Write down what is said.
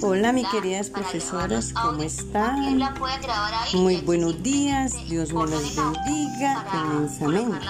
Hola, mis queridas profesoras, ¿cómo están? Muy buenos días, Dios me las bendiga inmensamente.